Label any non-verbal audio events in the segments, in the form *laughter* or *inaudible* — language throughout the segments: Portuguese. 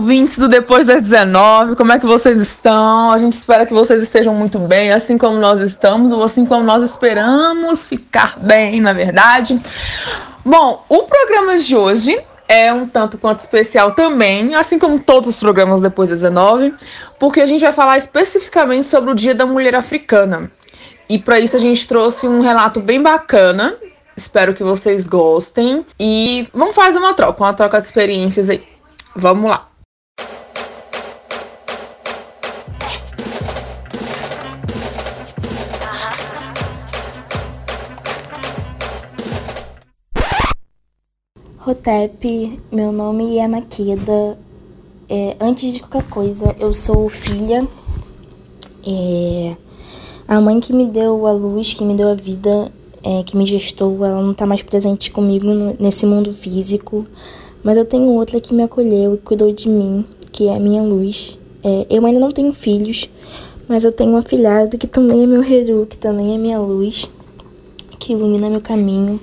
ouvintes do Depois das 19, como é que vocês estão? A gente espera que vocês estejam muito bem, assim como nós estamos, ou assim como nós esperamos ficar bem, na verdade. Bom, o programa de hoje é um tanto quanto especial também, assim como todos os programas Depois das 19, porque a gente vai falar especificamente sobre o Dia da Mulher Africana. E para isso a gente trouxe um relato bem bacana Espero que vocês gostem. E vamos fazer uma troca, uma troca de experiências aí. Vamos lá. Rotep, meu nome é Maqueda. É, antes de qualquer coisa, eu sou filha. É, a mãe que me deu a luz, que me deu a vida, é, que me gestou, ela não está mais presente comigo nesse mundo físico, mas eu tenho outra que me acolheu e cuidou de mim, que é a minha luz. É, eu ainda não tenho filhos, mas eu tenho um afilhado que também é meu Heru, que também é minha luz, que ilumina meu caminho.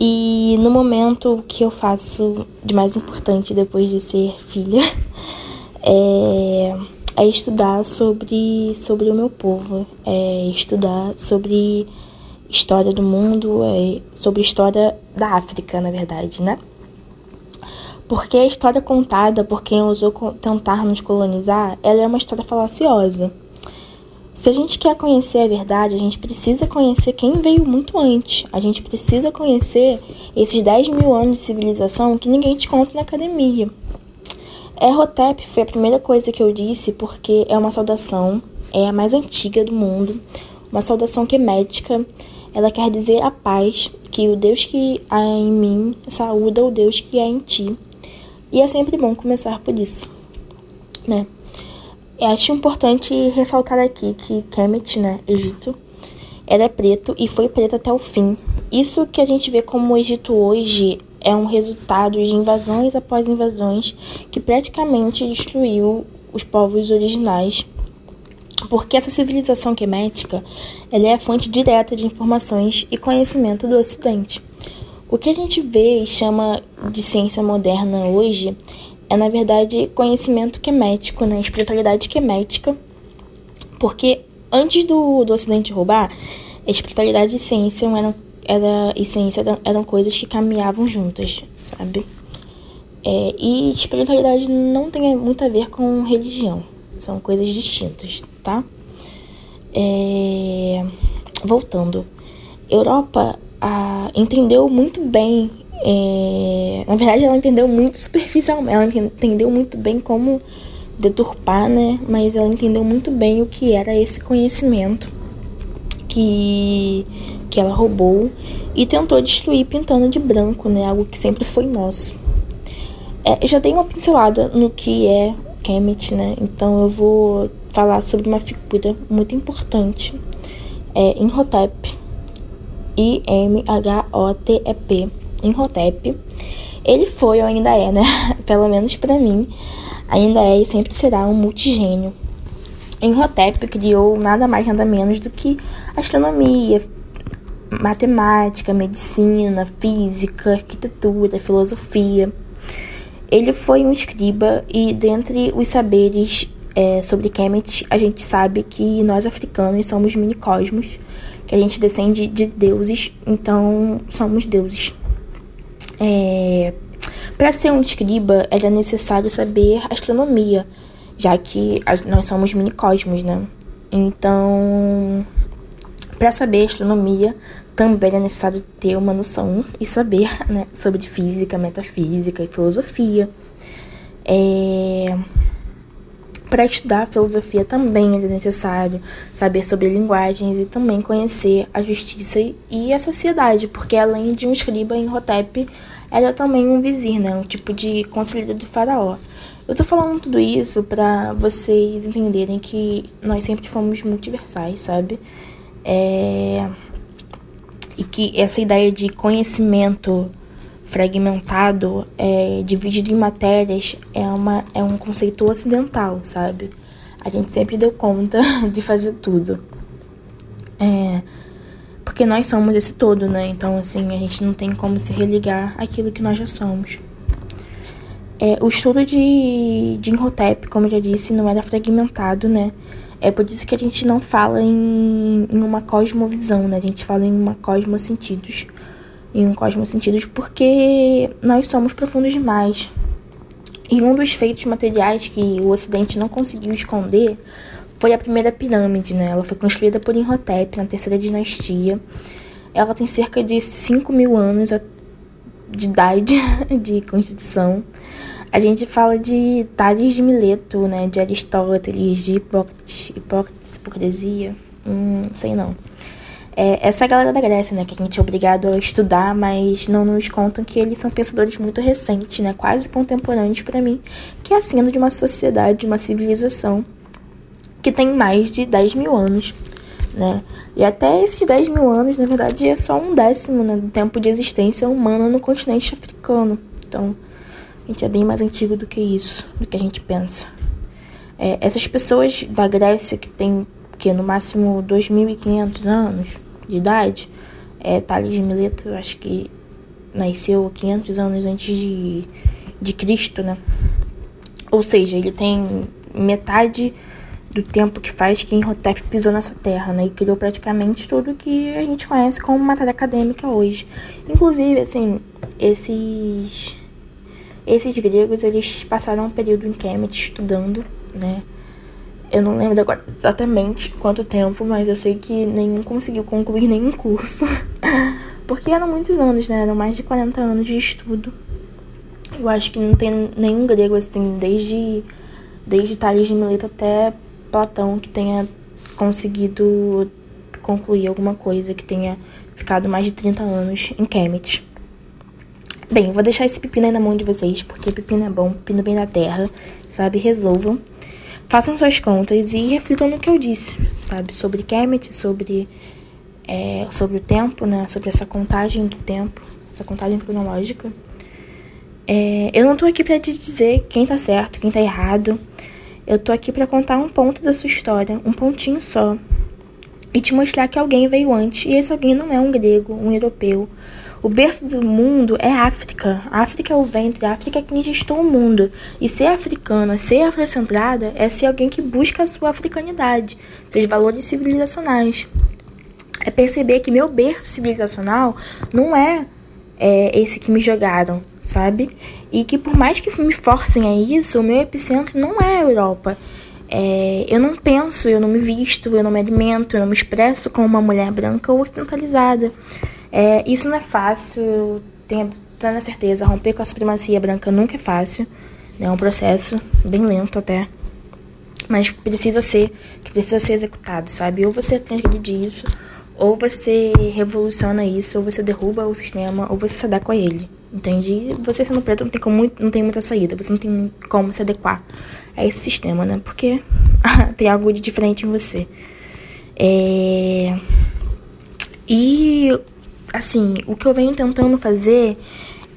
E no momento o que eu faço de mais importante depois de ser filha *laughs* é, é estudar sobre, sobre o meu povo, é estudar sobre história do mundo, é sobre história da África, na verdade, né? Porque a história contada por quem ousou tentar nos colonizar, ela é uma história falaciosa. Se a gente quer conhecer a verdade, a gente precisa conhecer quem veio muito antes. A gente precisa conhecer esses 10 mil anos de civilização que ninguém te conta na academia. Errotep foi a primeira coisa que eu disse porque é uma saudação, é a mais antiga do mundo, uma saudação que é médica ela quer dizer a paz, que o Deus que há em mim saúda o Deus que há em ti. E é sempre bom começar por isso, né? Eu acho importante ressaltar aqui que Kemet, né, Egito, era é preto e foi preto até o fim. Isso que a gente vê como o Egito hoje é um resultado de invasões após invasões que praticamente destruiu os povos originais porque essa civilização quemética ela é a fonte direta de informações e conhecimento do Ocidente. O que a gente vê e chama de ciência moderna hoje é, na verdade, conhecimento quemético, né? espiritualidade quemética, porque antes do, do Ocidente roubar, espiritualidade e ciência eram, era, e ciência eram, eram coisas que caminhavam juntas, sabe? É, e espiritualidade não tem muito a ver com religião. São coisas distintas, tá? É... Voltando. Europa a... entendeu muito bem. É... Na verdade, ela entendeu muito superficialmente. Ela entendeu muito bem como deturpar, né? Mas ela entendeu muito bem o que era esse conhecimento que, que ela roubou e tentou destruir pintando de branco, né? Algo que sempre foi nosso. É, eu já dei uma pincelada no que é Kemet, né? Então eu vou falar sobre uma figura muito importante, é Imhotep, I-M-H-O-T-E-P, Imhotep. Ele foi ou ainda é, né? *laughs* Pelo menos para mim, ainda é e sempre será um multigênio. Imhotep criou nada mais nada menos do que astronomia, matemática, medicina, física, arquitetura, filosofia. Ele foi um escriba e dentre os saberes é, sobre Kemet, a gente sabe que nós africanos somos minicosmos, que a gente descende de deuses, então somos deuses. É, Para ser um escriba, era necessário saber astronomia, já que nós somos minicosmos, né? Então, para saber astronomia, também é necessário ter uma noção e saber né, sobre física, metafísica e filosofia. É... Para estudar filosofia também é necessário saber sobre linguagens e também conhecer a justiça e a sociedade, porque além de um escriba em Rotep, era também um vizir, né? um tipo de conselheiro do faraó. Eu tô falando tudo isso para vocês entenderem que nós sempre fomos multiversais, sabe? É e que essa ideia de conhecimento fragmentado, é, dividido em matérias, é, uma, é um conceito ocidental, sabe? A gente sempre deu conta *laughs* de fazer tudo. É, porque nós somos esse todo, né? Então, assim, a gente não tem como se religar aquilo que nós já somos. É, o estudo de, de Imhotep, como eu já disse, não era fragmentado, né? É por isso que a gente não fala em, em uma cosmovisão, né? A gente fala em uma cosmosentidos. Em um cosmosentidos porque nós somos profundos demais. E um dos feitos materiais que o Ocidente não conseguiu esconder foi a primeira pirâmide, né? Ela foi construída por Imhotep na terceira dinastia. Ela tem cerca de 5 mil anos de idade *laughs* de constituição. A gente fala de Tales de Mileto, né? De Aristóteles, de Hipócrates, Hipócrates hipocrisia. Hum, sei não. É, essa galera da Grécia, né? Que a gente é obrigado a estudar, mas não nos contam que eles são pensadores muito recentes, né? Quase contemporâneos para mim, que é cena de uma sociedade, de uma civilização que tem mais de 10 mil anos, né? E até esses 10 mil anos, na verdade, é só um décimo né, do tempo de existência humana no continente africano. Então, a gente é bem mais antigo do que isso, do que a gente pensa. É, essas pessoas da Grécia que tem que no máximo 2.500 anos de idade, é, Tales de Mileto, acho que nasceu 500 anos antes de, de Cristo, né? Ou seja, ele tem metade do tempo que faz que Imhotep pisou nessa terra, né? E criou praticamente tudo que a gente conhece como matéria acadêmica hoje. Inclusive, assim, esses esses gregos, eles passaram um período em Kemet estudando, né? Eu não lembro agora exatamente quanto tempo, mas eu sei que nenhum conseguiu concluir nenhum curso. *laughs* Porque eram muitos anos, né? Eram mais de 40 anos de estudo. Eu acho que não tem nenhum grego, assim, desde, desde Tales de Mileto até Platão que tenha conseguido concluir alguma coisa, que tenha ficado mais de 30 anos em Kemet. Bem, eu vou deixar esse pepino aí na mão de vocês, porque pepino é bom, pepino vem da terra, sabe? Resolvam. Façam suas contas e reflitam no que eu disse, sabe? Sobre Kemet, sobre, é, sobre o tempo, né? Sobre essa contagem do tempo, essa contagem cronológica. É, eu não tô aqui para te dizer quem tá certo, quem tá errado. Eu tô aqui para contar um ponto da sua história, um pontinho só. E te mostrar que alguém veio antes, e esse alguém não é um grego, um europeu, o berço do mundo é África. África é o ventre, África é quem gestou o mundo. E ser africana, ser afrocentrada, é ser alguém que busca a sua africanidade, seus valores civilizacionais. É perceber que meu berço civilizacional não é, é esse que me jogaram, sabe? E que por mais que me forcem a isso, o meu epicentro não é a Europa. É, eu não penso, eu não me visto, eu não me alimento, eu não me expresso como uma mulher branca ou ocidentalizada. É, isso não é fácil, tenho plena certeza. Romper com a supremacia branca nunca é fácil. Né? É um processo bem lento até. Mas precisa ser, que precisa ser executado, sabe? Ou você transgride isso, ou você revoluciona isso, ou você derruba o sistema, ou você se adequa a ele. Entende? Você sendo preto não tem, como, não tem muita saída, você não tem como se adequar a esse sistema, né? Porque *laughs* tem algo de diferente em você. É... E assim, o que eu venho tentando fazer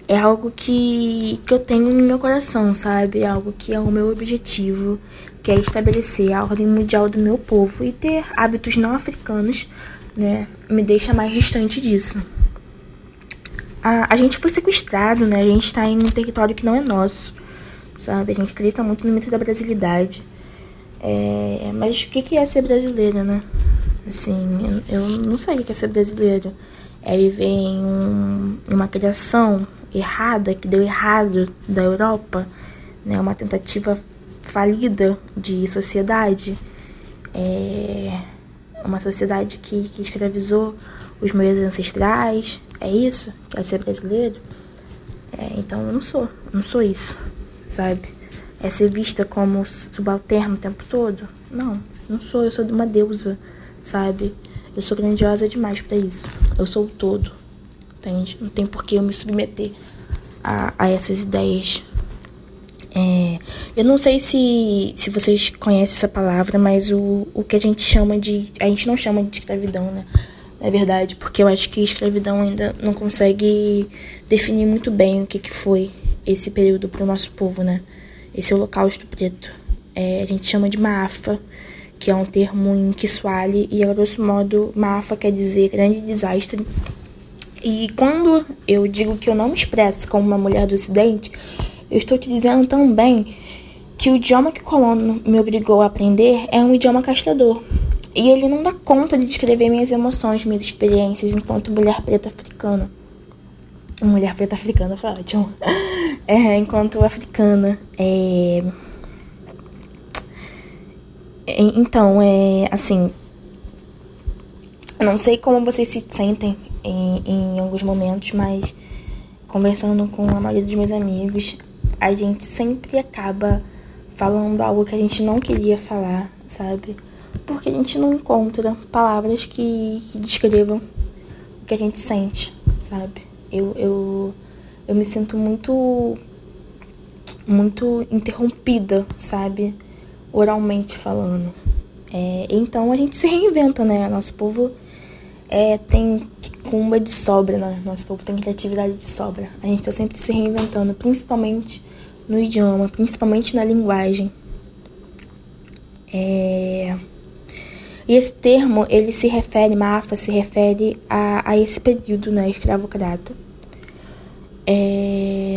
é algo que, que eu tenho no meu coração, sabe? Algo que é o meu objetivo, que é estabelecer a ordem mundial do meu povo e ter hábitos não africanos, né? Me deixa mais distante disso. A, a gente foi sequestrado, né? A gente está em um território que não é nosso, sabe? A gente acredita muito no mito da brasilidade. É, mas o que é ser brasileiro, né? Assim, eu, eu não sei o que é ser brasileiro é viver em um, uma criação errada, que deu errado da Europa, né, uma tentativa falida de sociedade, é uma sociedade que, que escravizou os meus ancestrais, é isso? Quer ser brasileiro? É, então eu não sou, não sou isso, sabe? É ser vista como subalterno o tempo todo? Não, não sou, eu sou de uma deusa, sabe? Eu sou grandiosa demais para isso. Eu sou o todo. Entende? Não tem por que eu me submeter a, a essas ideias. É, eu não sei se, se vocês conhecem essa palavra, mas o, o que a gente chama de. A gente não chama de escravidão, né? Na verdade, porque eu acho que escravidão ainda não consegue definir muito bem o que, que foi esse período para o nosso povo, né? Esse holocausto preto. É, a gente chama de maafa que é um termo em Kiswahili, e a grosso modo, Mafa quer dizer grande desastre. E quando eu digo que eu não me expresso como uma mulher do Ocidente, eu estou te dizendo também que o idioma que o colono me obrigou a aprender é um idioma castrador. E ele não dá conta de descrever minhas emoções, minhas experiências enquanto mulher preta africana. Mulher preta africana foi ótimo. *laughs* É, enquanto africana. É... Então, é assim. Não sei como vocês se sentem em, em alguns momentos, mas conversando com a maioria dos meus amigos, a gente sempre acaba falando algo que a gente não queria falar, sabe? Porque a gente não encontra palavras que, que descrevam o que a gente sente, sabe? Eu, eu, eu me sinto muito, muito interrompida, sabe? Oralmente falando. É, então a gente se reinventa, né? Nosso povo é, tem cumba de sobra, né? Nosso povo tem criatividade de sobra. A gente tá sempre se reinventando, principalmente no idioma, principalmente na linguagem. É... E esse termo, ele se refere, Mafa se refere a, a esse período, né, escravocrata. É...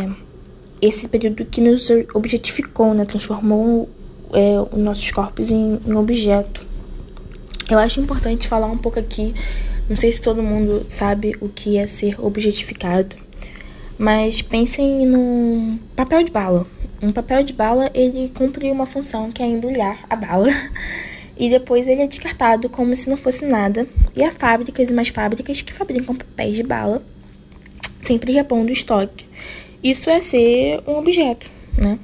Esse período que nos objetificou, né, transformou é, os nossos corpos em, em objeto. Eu acho importante falar um pouco aqui, não sei se todo mundo sabe o que é ser objetificado, mas pensem num papel de bala. Um papel de bala, ele cumpre uma função que é embrulhar a bala *laughs* e depois ele é descartado como se não fosse nada. E há fábricas e mais fábricas que fabricam papéis de bala, sempre repondo o estoque. Isso é ser um objeto, né?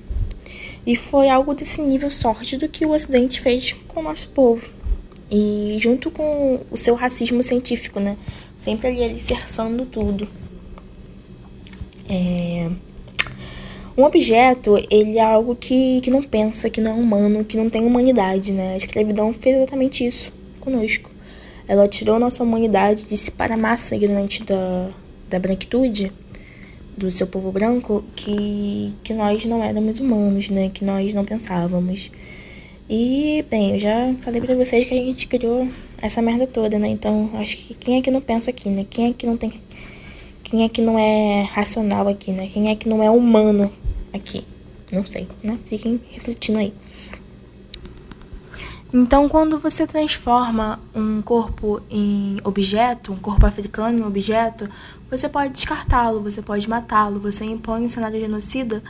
E foi algo desse nível sórdido que o Ocidente fez com o nosso povo. E junto com o seu racismo científico, né? Sempre ali alicerçando tudo. É... Um objeto, ele é algo que, que não pensa, que não é humano, que não tem humanidade, né? A escravidão fez exatamente isso conosco. Ela tirou nossa humanidade, disse para a massa ignorante da, da branquitude, do seu povo branco, que, que nós não éramos humanos, né? Que nós não pensávamos. E, bem, eu já falei para vocês que a gente criou essa merda toda, né? Então, acho que quem é que não pensa aqui, né? Quem é que não tem quem é que não é racional aqui, né? Quem é que não é humano aqui? Não sei, né? Fiquem refletindo aí. Então, quando você transforma um corpo em objeto, um corpo africano em objeto, você pode descartá-lo, você pode matá-lo, você impõe um cenário genocida.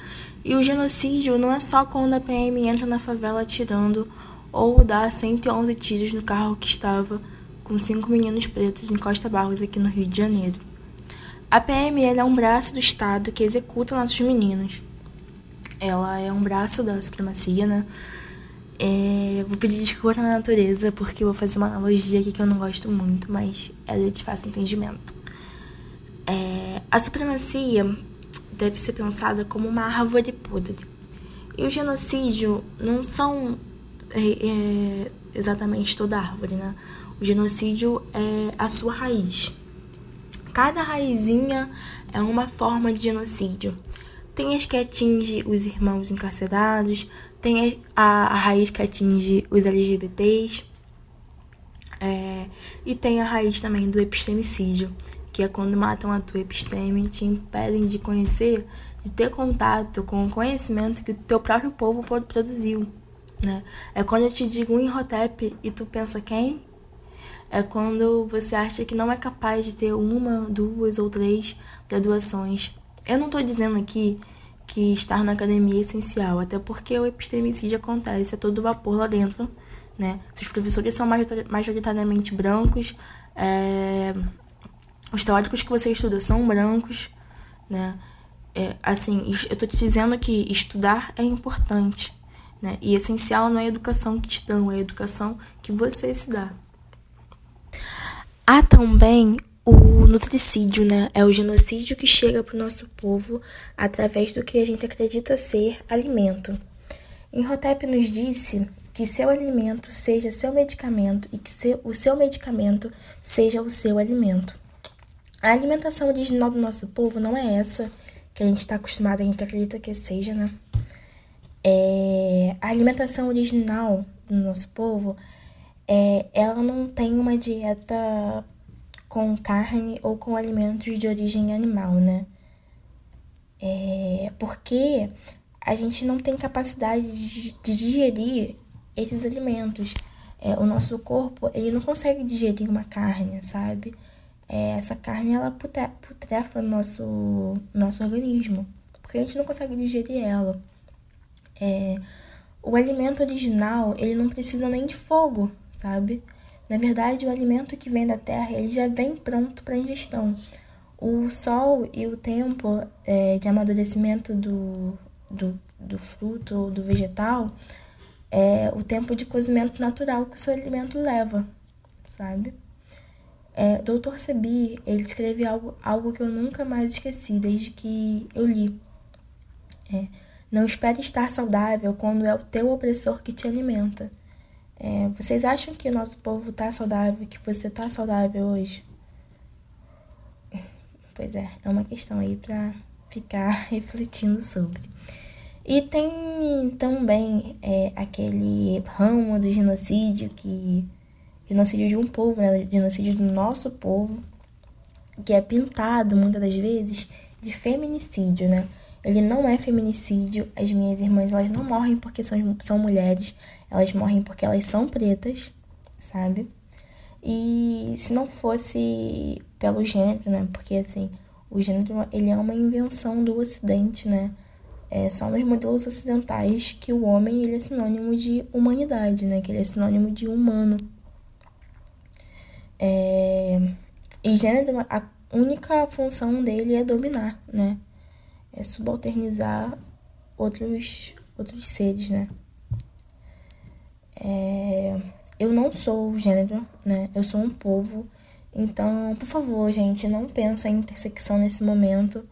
E o genocídio não é só quando a PM entra na favela atirando ou dá 111 tiros no carro que estava com cinco meninos pretos em Costa Barros, aqui no Rio de Janeiro. A PM é um braço do Estado que executa nossos meninos. Ela é um braço da supremacia, né? É, vou pedir desculpa na natureza porque vou fazer uma analogia aqui que eu não gosto muito, mas ela é de fácil entendimento. É, a supremacia deve ser pensada como uma árvore podre. E o genocídio não são é, é exatamente toda árvore, né? O genocídio é a sua raiz. Cada raizinha é uma forma de genocídio. Tem as que atinge os irmãos encarcerados, tem a, a raiz que atinge os LGBTs, é, e tem a raiz também do epistemicídio, que é quando matam a tua episteme e te impedem de conhecer, de ter contato com o conhecimento que o teu próprio povo produziu. Né? É quando eu te digo um Inhotep e tu pensa quem? é quando você acha que não é capaz de ter uma, duas ou três graduações. Eu não estou dizendo aqui que estar na academia é essencial, até porque o epistemicídio acontece a todo vapor lá dentro, né? Se os professores são majoritariamente brancos, é... os teóricos que você estuda são brancos, né? É, assim, eu estou te dizendo que estudar é importante, né? E essencial não é a educação que te dão, é a educação que você se dá. Há também o nutricídio, né? É o genocídio que chega para o nosso povo através do que a gente acredita ser alimento. Enhotep nos disse que seu alimento seja seu medicamento e que seu, o seu medicamento seja o seu alimento. A alimentação original do nosso povo não é essa que a gente está acostumado, a gente acredita que seja, né? É, a alimentação original do nosso povo é, ela não tem uma dieta com carne ou com alimentos de origem animal, né? É porque a gente não tem capacidade de, digerir esses alimentos. É, o nosso corpo ele não consegue digerir uma carne, sabe? É, essa carne ela putrefa no nosso, nosso organismo, porque a gente não consegue digerir ela. É, o alimento original ele não precisa nem de fogo, sabe? Na verdade, o alimento que vem da terra ele já vem pronto para ingestão. O sol e o tempo é, de amadurecimento do, do, do fruto, do vegetal, é o tempo de cozimento natural que o seu alimento leva, sabe? É, Dr. Sebi, ele escreve algo, algo que eu nunca mais esqueci desde que eu li. É, não espere estar saudável quando é o teu opressor que te alimenta. É, vocês acham que o nosso povo está saudável, que você está saudável hoje? Pois é, é uma questão aí para ficar *laughs* refletindo sobre. E tem também é, aquele ramo do genocídio que. Genocídio de um povo, né? Genocídio do nosso povo, que é pintado muitas das vezes de feminicídio, né? Ele não é feminicídio. As minhas irmãs, elas não morrem porque são, são mulheres, elas morrem porque elas são pretas, sabe? E se não fosse pelo gênero, né? Porque assim, o gênero ele é uma invenção do Ocidente, né? É só nos modelos ocidentais que o homem ele é sinônimo de humanidade, né? Que ele é sinônimo de humano. É... E gênero, a única função dele é dominar, né? É subalternizar outros, outros seres, né? É... Eu não sou gênero, né? Eu sou um povo. Então, por favor, gente, não pensa em intersecção nesse momento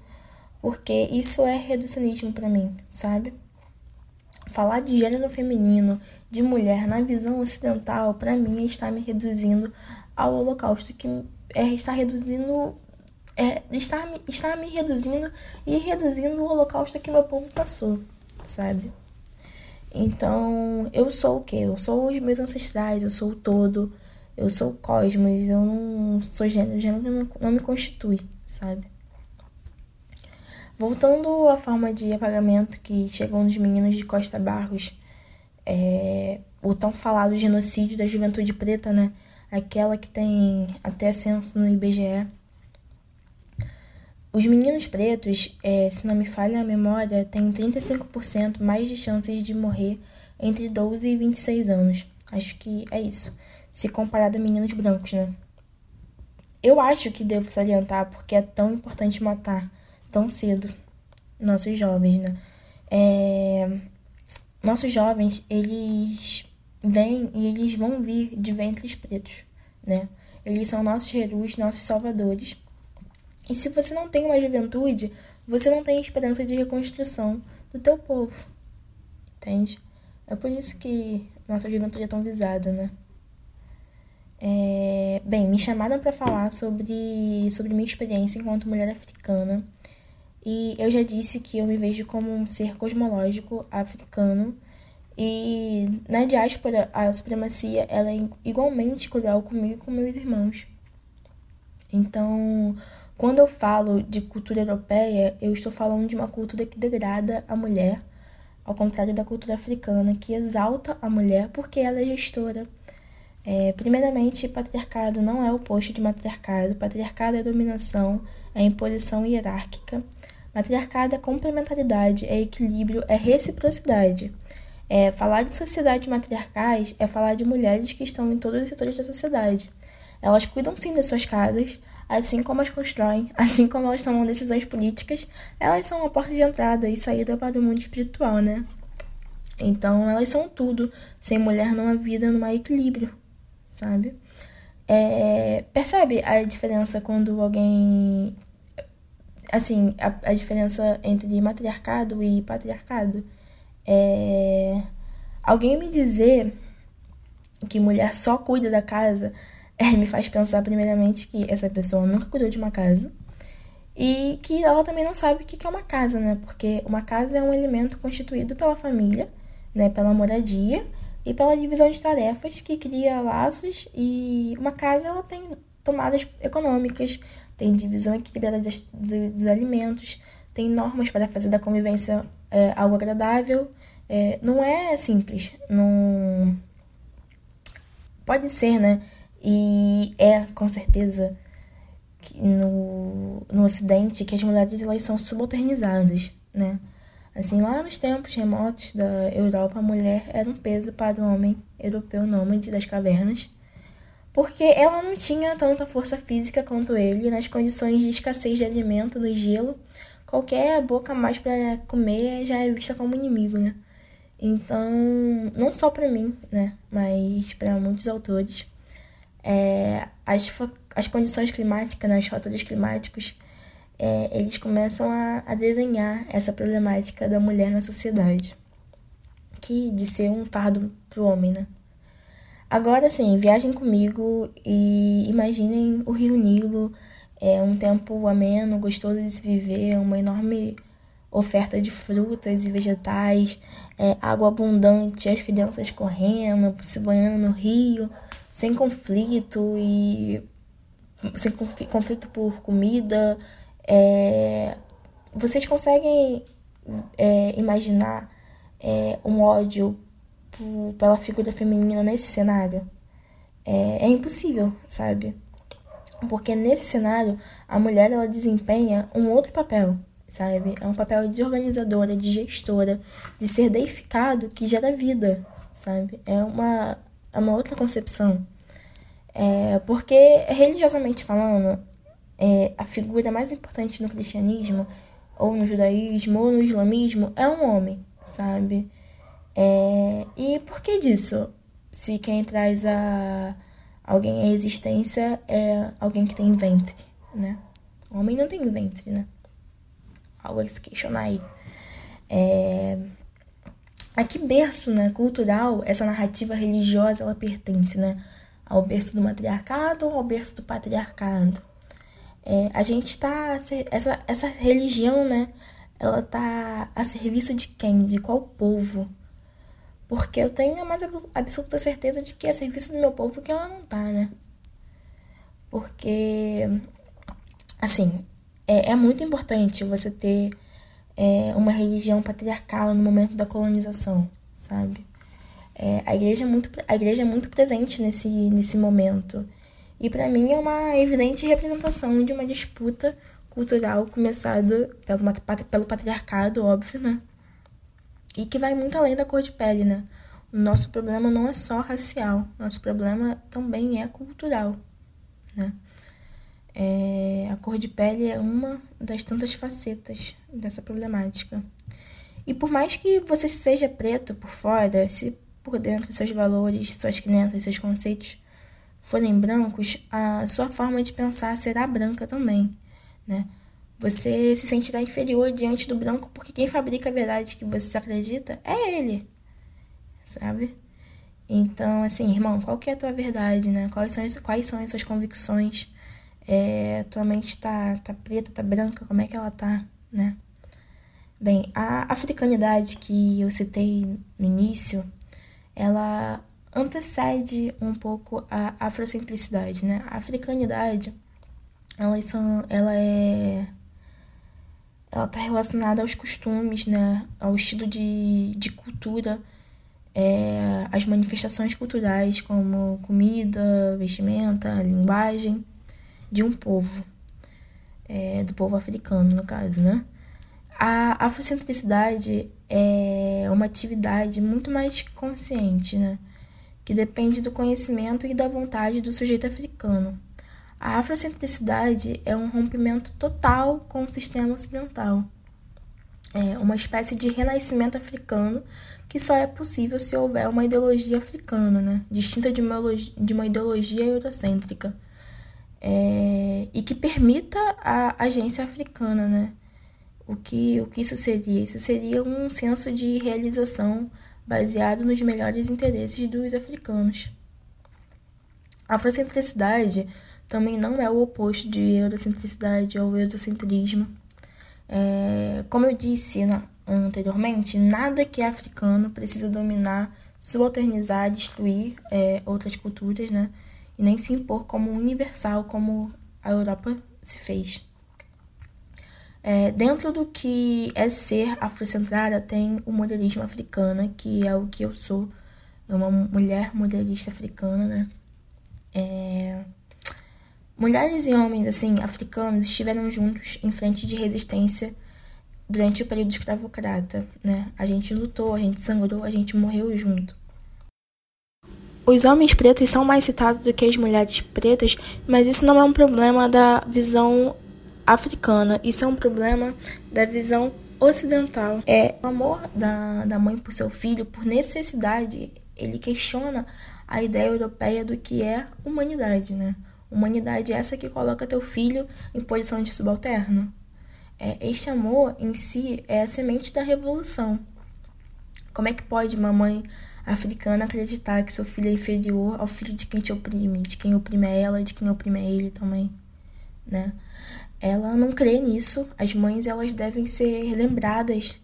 porque isso é reducionismo para mim, sabe? Falar de gênero feminino, de mulher na visão ocidental, para mim está me reduzindo ao holocausto que é, está reduzindo é, está, está me reduzindo e reduzindo o holocausto que meu povo passou, sabe? Então, eu sou o que? Eu sou os meus ancestrais, eu sou o todo, eu sou o cosmos, eu não sou gênero, gênero não, não me constitui, sabe? Voltando à forma de apagamento que chegou nos meninos de Costa Barros, é, o tão falado genocídio da juventude preta, né? Aquela que tem até censo no IBGE. Os meninos pretos, é, se não me falha a memória, têm 35% mais de chances de morrer entre 12 e 26 anos. Acho que é isso, se comparado a meninos brancos, né? Eu acho que devo salientar porque é tão importante matar tão cedo nossos jovens, né? É, nossos jovens, eles vêm e eles vão vir de ventres pretos, né? Eles são nossos heróis, nossos salvadores. E se você não tem uma juventude, você não tem esperança de reconstrução do teu povo, entende? É por isso que nossa juventude é tão visada, né? É, bem, me chamaram para falar sobre, sobre minha experiência enquanto mulher africana e eu já disse que eu me vejo como um ser cosmológico africano. E na diáspora, a supremacia ela é igualmente cruel comigo e com meus irmãos. Então, quando eu falo de cultura europeia, eu estou falando de uma cultura que degrada a mulher, ao contrário da cultura africana, que exalta a mulher porque ela é gestora. É, primeiramente, patriarcado não é o oposto de matriarcado. Patriarcado é dominação, é imposição hierárquica. Matriarcado é complementaridade, é equilíbrio, é reciprocidade. É, falar de sociedades matriarcais é falar de mulheres que estão em todos os setores da sociedade. Elas cuidam sim das suas casas, assim como as constroem, *laughs* assim como elas tomam decisões políticas, elas são uma porta de entrada e saída para o mundo espiritual, né? Então elas são tudo. Sem mulher não há vida, não há equilíbrio sabe? É, percebe a diferença quando alguém. Assim, a, a diferença entre matriarcado e patriarcado? É, alguém me dizer que mulher só cuida da casa *laughs* é, me faz pensar, primeiramente, que essa pessoa nunca cuidou de uma casa e que ela também não sabe o que é uma casa, né? Porque uma casa é um elemento constituído pela família, né? Pela moradia e pela divisão de tarefas que cria laços e uma casa ela tem tomadas econômicas, tem divisão equilibrada dos, dos alimentos, tem normas para fazer da convivência é, algo agradável. É, não é simples, não pode ser, né? E é com certeza no, no Ocidente que as mulheres elas são subalternizadas, né? Assim, lá nos tempos remotos da Europa, a mulher era um peso para o homem europeu nômade das cavernas, porque ela não tinha tanta força física quanto ele nas condições de escassez de alimento no gelo. Qualquer boca mais para comer já é vista como inimigo, né? Então, não só para mim, né, mas para muitos autores, é, as, as condições climáticas, né, os fatores climáticos, é, eles começam a, a desenhar essa problemática da mulher na sociedade, que de ser um fardo pro homem, né? Agora sim, viajem comigo e imaginem o Rio Nilo, é um tempo ameno, gostoso de se viver, uma enorme oferta de frutas e vegetais, é, água abundante, as crianças correndo, se banhando no rio, sem conflito e sem conflito por comida. É, vocês conseguem é, imaginar é, um ódio pela figura feminina nesse cenário? É, é impossível, sabe? Porque nesse cenário a mulher ela desempenha um outro papel, sabe? É um papel de organizadora, de gestora, de ser deificado que gera vida, sabe? É uma é uma outra concepção. É, porque, religiosamente falando, é, a figura mais importante no cristianismo, ou no judaísmo, ou no islamismo, é um homem, sabe? É, e por que disso? Se quem traz a alguém à existência é alguém que tem ventre, né? O homem não tem ventre, né? Algo a se questionar aí. É, a que berço né, cultural essa narrativa religiosa ela pertence, né? Ao berço do matriarcado ou ao berço do patriarcado? É, a gente está essa, essa religião, né? Ela tá a serviço de quem? De qual povo? Porque eu tenho a mais absoluta certeza de que é a serviço do meu povo que ela não tá, né? Porque, assim, é, é muito importante você ter é, uma religião patriarcal no momento da colonização, sabe? É, a, igreja é muito, a igreja é muito presente nesse, nesse momento. E para mim é uma evidente representação de uma disputa cultural começada pelo, pelo patriarcado, óbvio, né? E que vai muito além da cor de pele, né? O nosso problema não é só racial, nosso problema também é cultural, né? É, a cor de pele é uma das tantas facetas dessa problemática. E por mais que você seja preto por fora, se por dentro seus valores, suas crenças, seus conceitos forem brancos, a sua forma de pensar será branca também, né? Você se sentirá inferior diante do branco porque quem fabrica a verdade que você acredita é ele, sabe? Então, assim, irmão, qual que é a tua verdade, né? Quais são, quais são as suas convicções? É, tua mente tá, tá preta, tá branca, como é que ela tá, né? Bem, a africanidade que eu citei no início, ela antecede um pouco a afrocentricidade, né? A africanidade, ela, são, ela é ela está relacionada aos costumes, né, ao estilo de, de cultura, é, as manifestações culturais como comida, vestimenta, linguagem de um povo, é, do povo africano, no caso, né? A afrocentricidade é uma atividade muito mais consciente, né? Que depende do conhecimento e da vontade do sujeito africano. A afrocentricidade é um rompimento total com o sistema ocidental. É uma espécie de renascimento africano que só é possível se houver uma ideologia africana, né? distinta de uma, de uma ideologia eurocêntrica é, e que permita a agência africana, né? O que, o que isso seria? Isso seria um senso de realização baseado nos melhores interesses dos africanos. A afrocentricidade também não é o oposto de eurocentricidade ou eurocentrismo. É, como eu disse anteriormente, nada que é africano precisa dominar, subalternizar, destruir é, outras culturas, né? e nem se impor como universal como a Europa se fez. É, dentro do que é ser afrocentrada, tem o modelismo africano, que é o que eu sou. É uma mulher modelista africana, né? É... Mulheres e homens, assim, africanos, estiveram juntos em frente de resistência durante o período escravocrata, né? A gente lutou, a gente sangrou, a gente morreu junto. Os homens pretos são mais citados do que as mulheres pretas, mas isso não é um problema da visão africana, isso é um problema da visão ocidental. É o amor da, da mãe por seu filho, por necessidade, ele questiona a ideia europeia do que é humanidade, né? Humanidade é essa que coloca teu filho em posição de subalterno. É, este amor em si é a semente da revolução. Como é que pode uma mãe africana acreditar que seu filho é inferior ao filho de quem te oprime, de quem oprime ela, de quem oprime ele também, né? Ela não crê nisso. As mães elas devem ser lembradas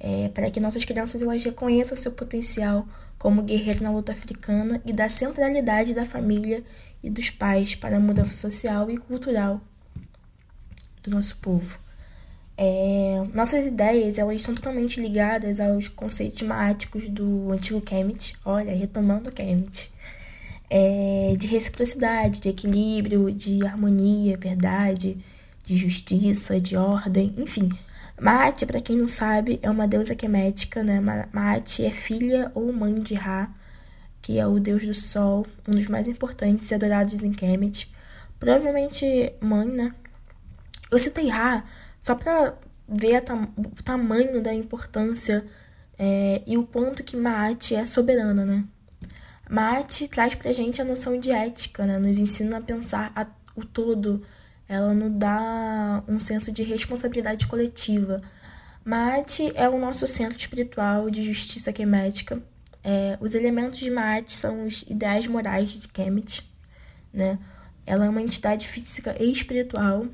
é, para que nossas crianças elas reconheçam seu potencial como guerreiro na luta africana e da centralidade da família e dos pais para a mudança social e cultural do nosso povo. É, nossas ideias elas estão totalmente ligadas aos conceitos máticos do antigo Kemet, olha, retomando Kemet, é, de reciprocidade, de equilíbrio, de harmonia, verdade, de justiça, de ordem, enfim. Maat, para quem não sabe, é uma deusa quemética, né? Maat é filha ou mãe de Ra, que é o deus do sol, um dos mais importantes e adorados em Kemet. Provavelmente mãe, né? Eu citei Ra só para ver o tamanho da importância é, e o quanto que Maat é soberana, né? Maat traz pra gente a noção de ética, né? Nos ensina a pensar a, o todo. Ela nos dá um senso de responsabilidade coletiva. Maat é o nosso centro espiritual de justiça kemética. É, os elementos de Maat são os ideais morais de Kemet, né? Ela é uma entidade física e espiritual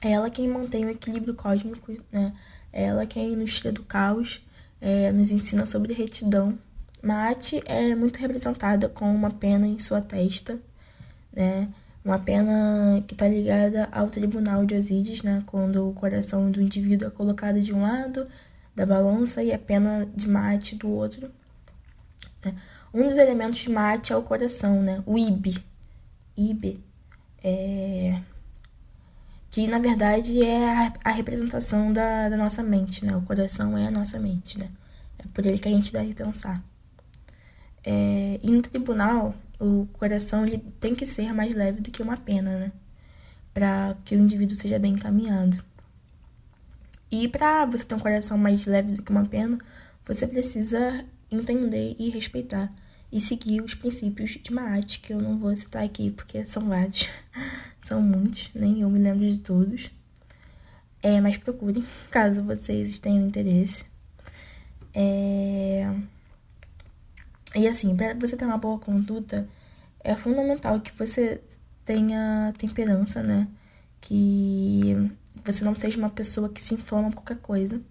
é ela quem mantém o equilíbrio cósmico, né? É ela quem nos tira do caos, é, nos ensina sobre retidão. Maat é muito representada com uma pena em sua testa, né? Uma pena que está ligada ao tribunal de Osíris, né? Quando o coração do indivíduo é colocado de um lado da balança e a pena de Maat do outro. Né? Um dos elementos de Maat é o coração, né? O Ibe. Ibe é que na verdade é a, a representação da, da, nossa mente, né? O coração é a nossa mente, né? É por ele que a gente deve pensar. É, e no tribunal, o coração ele tem que ser mais leve do que uma pena, né? Para que o indivíduo seja bem encaminhado. E para você ter um coração mais leve do que uma pena, você precisa entender e respeitar e seguir os princípios de Maat, que eu não vou citar aqui porque são vários. *laughs* São muitos, nem eu me lembro de todos. É, mas procurem, *laughs* caso vocês tenham interesse. É... E assim, para você ter uma boa conduta, é fundamental que você tenha temperança, né? Que você não seja uma pessoa que se inflama por qualquer coisa.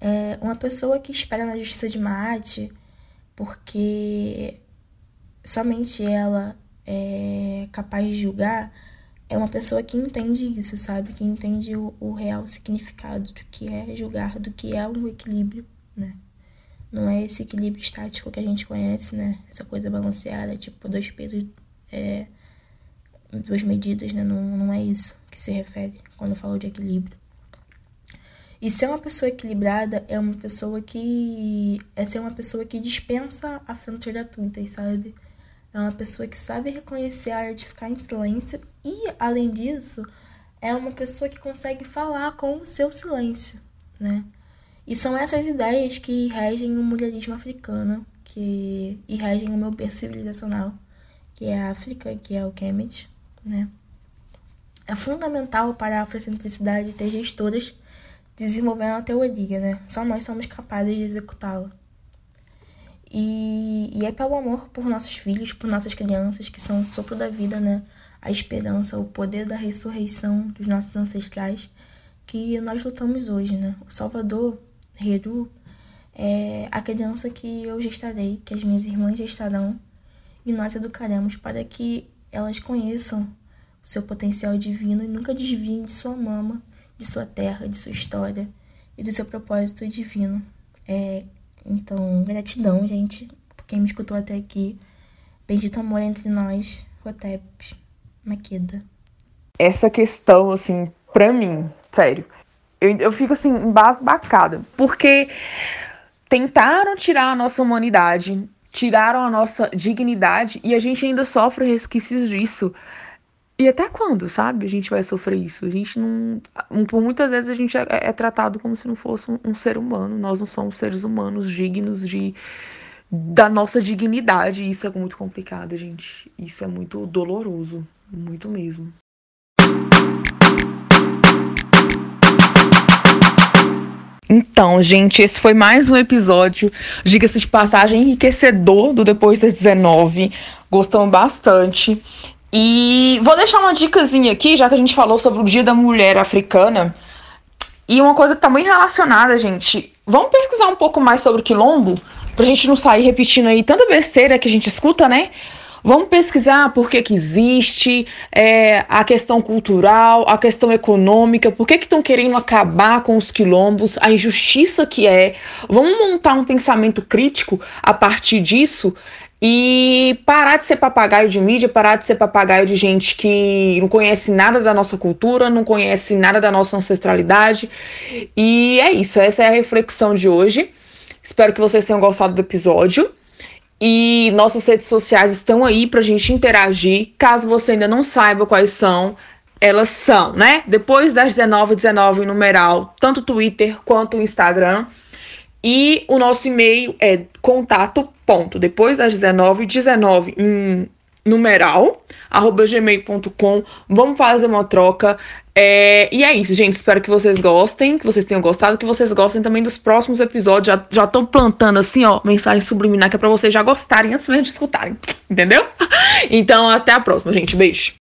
É uma pessoa que espera na justiça de mate porque somente ela é capaz de julgar é uma pessoa que entende isso, sabe? Que entende o, o real significado do que é julgar, do que é um equilíbrio, né? Não é esse equilíbrio estático que a gente conhece, né? Essa coisa balanceada, tipo, dois pesos, é, duas medidas, né? Não, não é isso que se refere quando eu falo de equilíbrio. E ser uma pessoa equilibrada é uma pessoa que. É ser uma pessoa que dispensa a fronteira gratuitas, sabe? É uma pessoa que sabe reconhecer a área de ficar em silêncio e, além disso, é uma pessoa que consegue falar com o seu silêncio, né? E são essas ideias que regem o mulherismo africano que, e regem o meu berço civilizacional, que é a África, que é o Kemet, né? É fundamental para a afrocentricidade ter gestoras desenvolvendo a teoria, né? Só nós somos capazes de executá-la. E, e é pelo amor por nossos filhos, por nossas crianças, que são o sopro da vida, né? A esperança, o poder da ressurreição dos nossos ancestrais, que nós lutamos hoje, né? O Salvador, Heru, é a criança que eu gestarei, que as minhas irmãs gestarão, e nós educaremos para que elas conheçam o seu potencial divino e nunca desviem de sua mama, de sua terra, de sua história e do seu propósito divino. É, então, gratidão, gente, por quem me escutou até aqui. Bendito amor entre nós, Rotep, Maqueda. Essa questão, assim, pra mim, sério, eu, eu fico assim, embasbacada, porque tentaram tirar a nossa humanidade, tiraram a nossa dignidade e a gente ainda sofre resquícios disso. E até quando, sabe? A gente vai sofrer isso. A gente não. Por muitas vezes a gente é, é tratado como se não fosse um, um, ser humano. Nós não somos seres humanos dignos de da nossa dignidade. Isso é muito complicado, gente. Isso é muito doloroso. Muito mesmo. Então, gente, esse foi mais um episódio, diga-se de passagem, enriquecedor do Depois das 19. Gostamos bastante. E vou deixar uma dicasinha aqui, já que a gente falou sobre o Dia da Mulher Africana. E uma coisa que tá muito relacionada, gente. Vamos pesquisar um pouco mais sobre o quilombo, pra gente não sair repetindo aí tanta besteira que a gente escuta, né? Vamos pesquisar por que, que existe, é, a questão cultural, a questão econômica, por que estão que querendo acabar com os quilombos, a injustiça que é. Vamos montar um pensamento crítico a partir disso e parar de ser papagaio de mídia, parar de ser papagaio de gente que não conhece nada da nossa cultura, não conhece nada da nossa ancestralidade. E é isso, essa é a reflexão de hoje. Espero que vocês tenham gostado do episódio. E nossas redes sociais estão aí para a gente interagir. Caso você ainda não saiba quais são, elas são, né? Depois das 19 19 numeral, tanto Twitter quanto Instagram. E o nosso e-mail é contato ponto depois das 19 19 em numeral arroba gmail.com. Vamos fazer uma troca. É, e é isso, gente. Espero que vocês gostem, que vocês tenham gostado, que vocês gostem também dos próximos episódios. Já, tô plantando assim, ó, mensagem subliminar que é pra vocês já gostarem antes mesmo de escutarem. Entendeu? *laughs* Então, até a próxima, gente. Beijo.